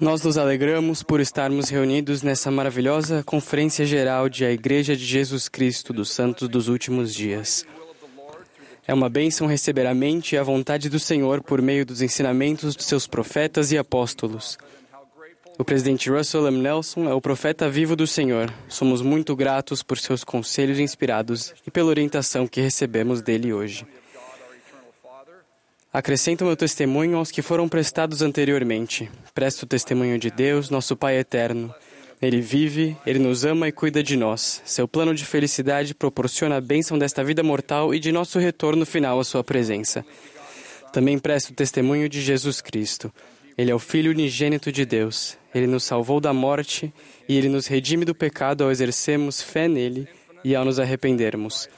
Nós nos alegramos por estarmos reunidos nessa maravilhosa Conferência Geral de A Igreja de Jesus Cristo dos Santos dos Últimos Dias. É uma bênção receber a mente e a vontade do Senhor por meio dos ensinamentos de seus profetas e apóstolos. O presidente Russell M. Nelson é o profeta vivo do Senhor. Somos muito gratos por seus conselhos inspirados e pela orientação que recebemos dele hoje. Acrescento meu testemunho aos que foram prestados anteriormente. Presto o testemunho de Deus, nosso Pai eterno. Ele vive, ele nos ama e cuida de nós. Seu plano de felicidade proporciona a bênção desta vida mortal e de nosso retorno final à sua presença. Também presto o testemunho de Jesus Cristo. Ele é o Filho unigênito de Deus. Ele nos salvou da morte e ele nos redime do pecado ao exercermos fé nele e ao nos arrependermos.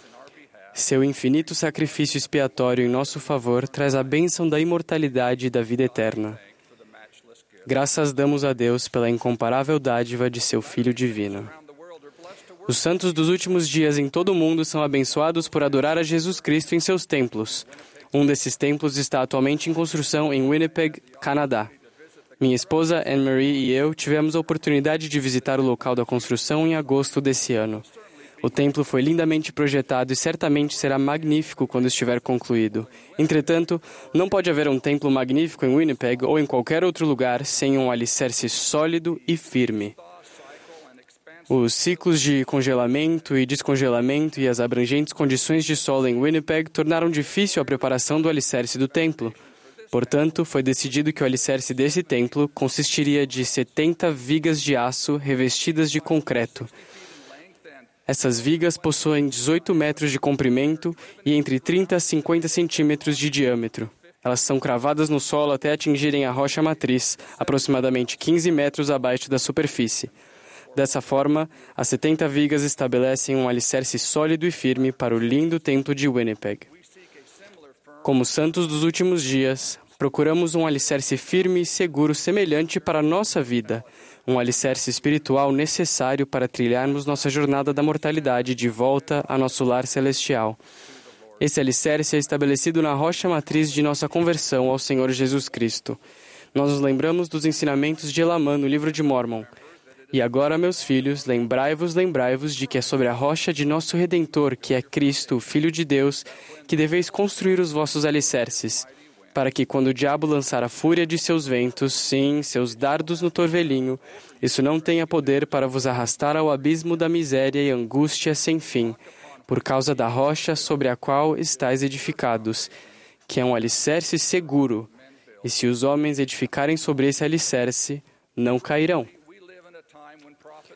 Seu infinito sacrifício expiatório em nosso favor traz a bênção da imortalidade e da vida eterna. Graças damos a Deus pela incomparável dádiva de seu Filho divino. Os santos dos últimos dias em todo o mundo são abençoados por adorar a Jesus Cristo em seus templos. Um desses templos está atualmente em construção em Winnipeg, Canadá. Minha esposa Anne-Marie e eu tivemos a oportunidade de visitar o local da construção em agosto desse ano. O templo foi lindamente projetado e certamente será magnífico quando estiver concluído. Entretanto, não pode haver um templo magnífico em Winnipeg ou em qualquer outro lugar sem um alicerce sólido e firme. Os ciclos de congelamento e descongelamento e as abrangentes condições de solo em Winnipeg tornaram difícil a preparação do alicerce do templo. Portanto, foi decidido que o alicerce desse templo consistiria de 70 vigas de aço revestidas de concreto. Essas vigas possuem 18 metros de comprimento e entre 30 a 50 centímetros de diâmetro. Elas são cravadas no solo até atingirem a rocha matriz, aproximadamente 15 metros abaixo da superfície. Dessa forma, as 70 vigas estabelecem um alicerce sólido e firme para o lindo templo de Winnipeg. Como santos dos últimos dias, procuramos um alicerce firme e seguro semelhante para a nossa vida, um alicerce espiritual necessário para trilharmos nossa jornada da mortalidade de volta a nosso lar celestial. Esse alicerce é estabelecido na rocha matriz de nossa conversão ao Senhor Jesus Cristo. Nós nos lembramos dos ensinamentos de Elamã no livro de Mormon. E agora, meus filhos, lembrai-vos, lembrai-vos de que é sobre a rocha de nosso Redentor, que é Cristo, Filho de Deus, que deveis construir os vossos alicerces para que, quando o diabo lançar a fúria de seus ventos, sim, seus dardos no torvelinho, isso não tenha poder para vos arrastar ao abismo da miséria e angústia sem fim, por causa da rocha sobre a qual estáis edificados, que é um alicerce seguro, e se os homens edificarem sobre esse alicerce, não cairão.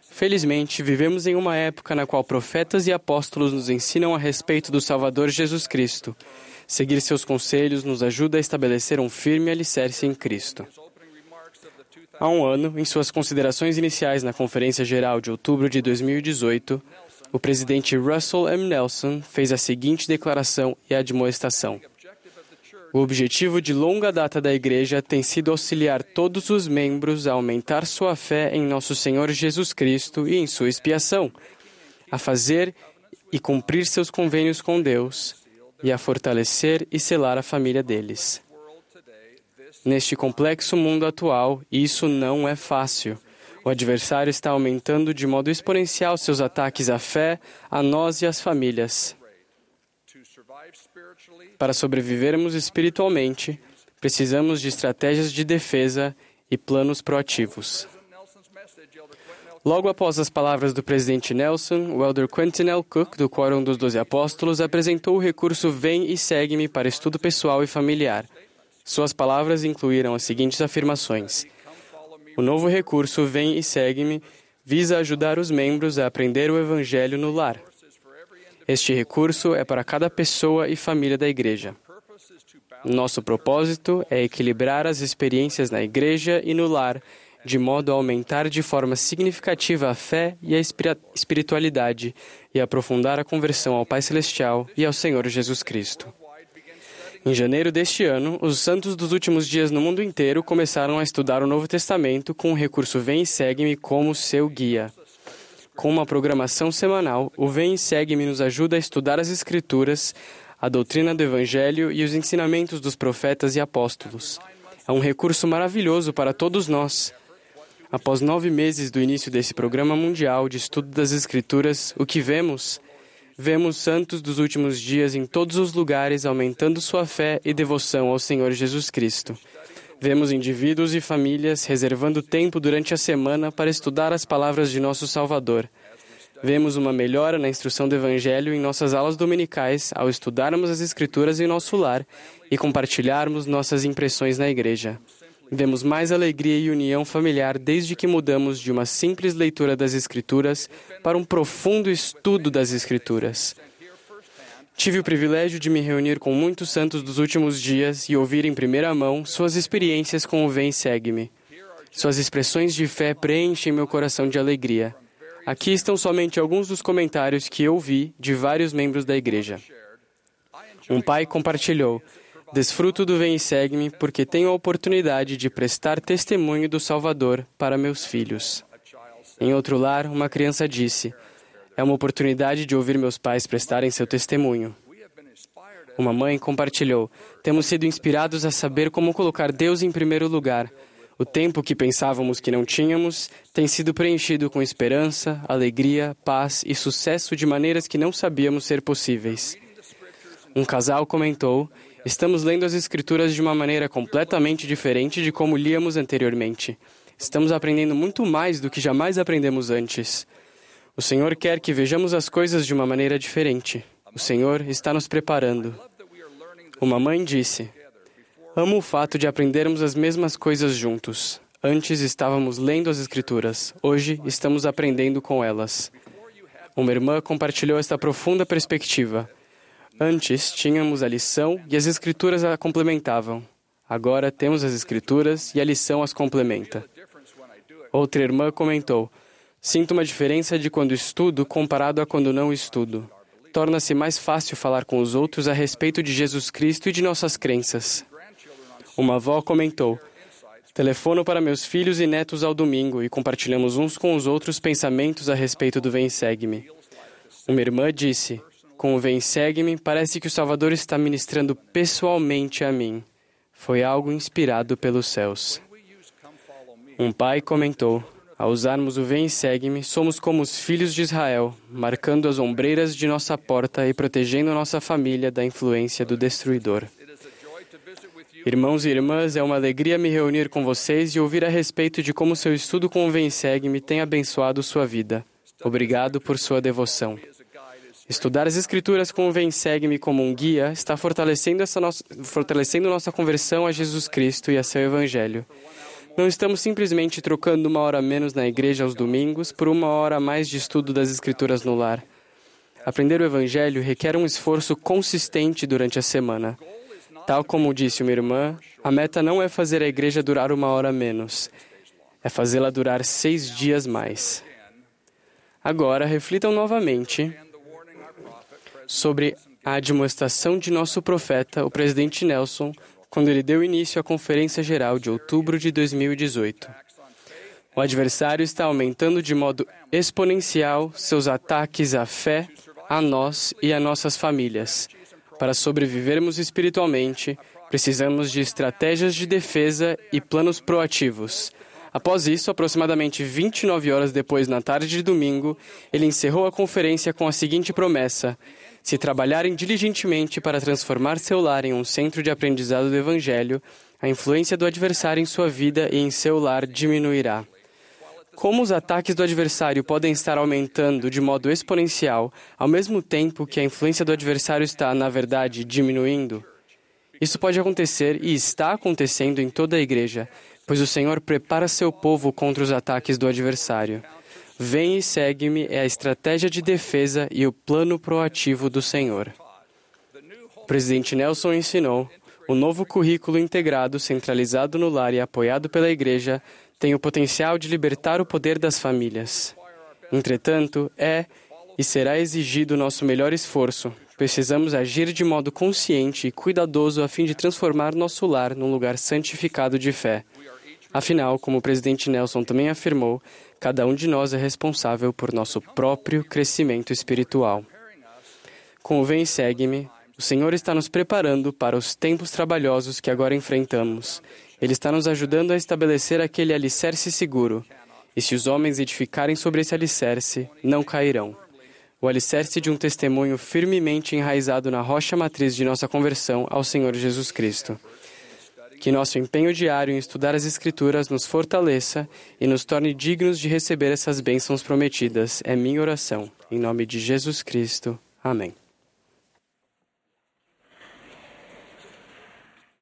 Felizmente, vivemos em uma época na qual profetas e apóstolos nos ensinam a respeito do Salvador Jesus Cristo. Seguir seus conselhos nos ajuda a estabelecer um firme alicerce em Cristo. Há um ano, em suas considerações iniciais na Conferência Geral de outubro de 2018, o presidente Russell M. Nelson fez a seguinte declaração e admoestação. O objetivo de longa data da Igreja tem sido auxiliar todos os membros a aumentar sua fé em nosso Senhor Jesus Cristo e em sua expiação, a fazer e cumprir seus convênios com Deus, e a fortalecer e selar a família deles. Neste complexo mundo atual, isso não é fácil. O adversário está aumentando de modo exponencial seus ataques à fé, a nós e às famílias. Para sobrevivermos espiritualmente, precisamos de estratégias de defesa e planos proativos. Logo após as palavras do presidente Nelson, o elder Quentin L. Cook, do Quórum dos Doze Apóstolos, apresentou o recurso Vem e Segue-me para estudo pessoal e familiar. Suas palavras incluíram as seguintes afirmações. O novo recurso Vem e Segue-me visa ajudar os membros a aprender o Evangelho no lar. Este recurso é para cada pessoa e família da igreja. Nosso propósito é equilibrar as experiências na igreja e no lar de modo a aumentar de forma significativa a fé e a espiritualidade e aprofundar a conversão ao Pai Celestial e ao Senhor Jesus Cristo. Em janeiro deste ano, os santos dos últimos dias no mundo inteiro começaram a estudar o Novo Testamento com o recurso Vem e Segue-me como seu guia. Com uma programação semanal, o Vem e Segue-me nos ajuda a estudar as Escrituras, a doutrina do Evangelho e os ensinamentos dos profetas e apóstolos. É um recurso maravilhoso para todos nós. Após nove meses do início desse programa mundial de estudo das Escrituras, o que vemos? Vemos santos dos últimos dias em todos os lugares aumentando sua fé e devoção ao Senhor Jesus Cristo. Vemos indivíduos e famílias reservando tempo durante a semana para estudar as palavras de nosso Salvador. Vemos uma melhora na instrução do Evangelho em nossas aulas dominicais ao estudarmos as Escrituras em nosso lar e compartilharmos nossas impressões na igreja. Vemos mais alegria e união familiar desde que mudamos de uma simples leitura das Escrituras para um profundo estudo das Escrituras. Tive o privilégio de me reunir com muitos santos dos últimos dias e ouvir em primeira mão suas experiências com o Vem Segue-me. Suas expressões de fé preenchem meu coração de alegria. Aqui estão somente alguns dos comentários que eu vi de vários membros da igreja. Um pai compartilhou. Desfruto do Vem e Segue-me porque tenho a oportunidade de prestar testemunho do Salvador para meus filhos. Em outro lar, uma criança disse: É uma oportunidade de ouvir meus pais prestarem seu testemunho. Uma mãe compartilhou: Temos sido inspirados a saber como colocar Deus em primeiro lugar. O tempo que pensávamos que não tínhamos tem sido preenchido com esperança, alegria, paz e sucesso de maneiras que não sabíamos ser possíveis. Um casal comentou: Estamos lendo as Escrituras de uma maneira completamente diferente de como líamos anteriormente. Estamos aprendendo muito mais do que jamais aprendemos antes. O Senhor quer que vejamos as coisas de uma maneira diferente. O Senhor está nos preparando. Uma mãe disse: Amo o fato de aprendermos as mesmas coisas juntos. Antes estávamos lendo as Escrituras, hoje estamos aprendendo com elas. Uma irmã compartilhou esta profunda perspectiva. Antes tínhamos a lição e as escrituras a complementavam. Agora temos as escrituras e a lição as complementa. Outra irmã comentou: Sinto uma diferença de quando estudo comparado a quando não estudo. Torna-se mais fácil falar com os outros a respeito de Jesus Cristo e de nossas crenças. Uma avó comentou: Telefono para meus filhos e netos ao domingo e compartilhamos uns com os outros pensamentos a respeito do Vem Segue-me. Uma irmã disse: com o Vem Segue-me, parece que o Salvador está ministrando pessoalmente a mim. Foi algo inspirado pelos céus. Um pai comentou: Ao usarmos o Vem Segue-me, somos como os filhos de Israel, marcando as ombreiras de nossa porta e protegendo nossa família da influência do destruidor. Irmãos e irmãs, é uma alegria me reunir com vocês e ouvir a respeito de como seu estudo com o Vem Segue-me tem abençoado sua vida. Obrigado por sua devoção. Estudar as Escrituras com o Vem Segue-me como um guia está fortalecendo, essa nossa, fortalecendo nossa conversão a Jesus Cristo e a seu Evangelho. Não estamos simplesmente trocando uma hora menos na igreja aos domingos por uma hora a mais de estudo das Escrituras no lar. Aprender o Evangelho requer um esforço consistente durante a semana. Tal como disse uma irmã, a meta não é fazer a igreja durar uma hora menos, é fazê-la durar seis dias mais. Agora, reflitam novamente sobre a admoestação de nosso profeta, o presidente Nelson, quando ele deu início à Conferência Geral de outubro de 2018. O adversário está aumentando de modo exponencial seus ataques à fé, a nós e a nossas famílias. Para sobrevivermos espiritualmente, precisamos de estratégias de defesa e planos proativos. Após isso, aproximadamente 29 horas depois, na tarde de domingo, ele encerrou a conferência com a seguinte promessa: se trabalharem diligentemente para transformar seu lar em um centro de aprendizado do Evangelho, a influência do adversário em sua vida e em seu lar diminuirá. Como os ataques do adversário podem estar aumentando de modo exponencial, ao mesmo tempo que a influência do adversário está, na verdade, diminuindo? Isso pode acontecer e está acontecendo em toda a igreja, pois o Senhor prepara seu povo contra os ataques do adversário. Vem e segue-me é a estratégia de defesa e o plano proativo do Senhor. O presidente Nelson ensinou: o novo currículo integrado, centralizado no lar e apoiado pela Igreja tem o potencial de libertar o poder das famílias. Entretanto, é e será exigido nosso melhor esforço. Precisamos agir de modo consciente e cuidadoso a fim de transformar nosso lar num lugar santificado de fé. Afinal, como o presidente Nelson também afirmou, cada um de nós é responsável por nosso próprio crescimento espiritual. Com o Vem e Segue-me, O Senhor está nos preparando para os tempos trabalhosos que agora enfrentamos. Ele está nos ajudando a estabelecer aquele alicerce seguro. E se os homens edificarem sobre esse alicerce, não cairão. O alicerce de um testemunho firmemente enraizado na rocha matriz de nossa conversão ao Senhor Jesus Cristo. Que nosso empenho diário em estudar as Escrituras nos fortaleça e nos torne dignos de receber essas bênçãos prometidas. É minha oração. Em nome de Jesus Cristo. Amém.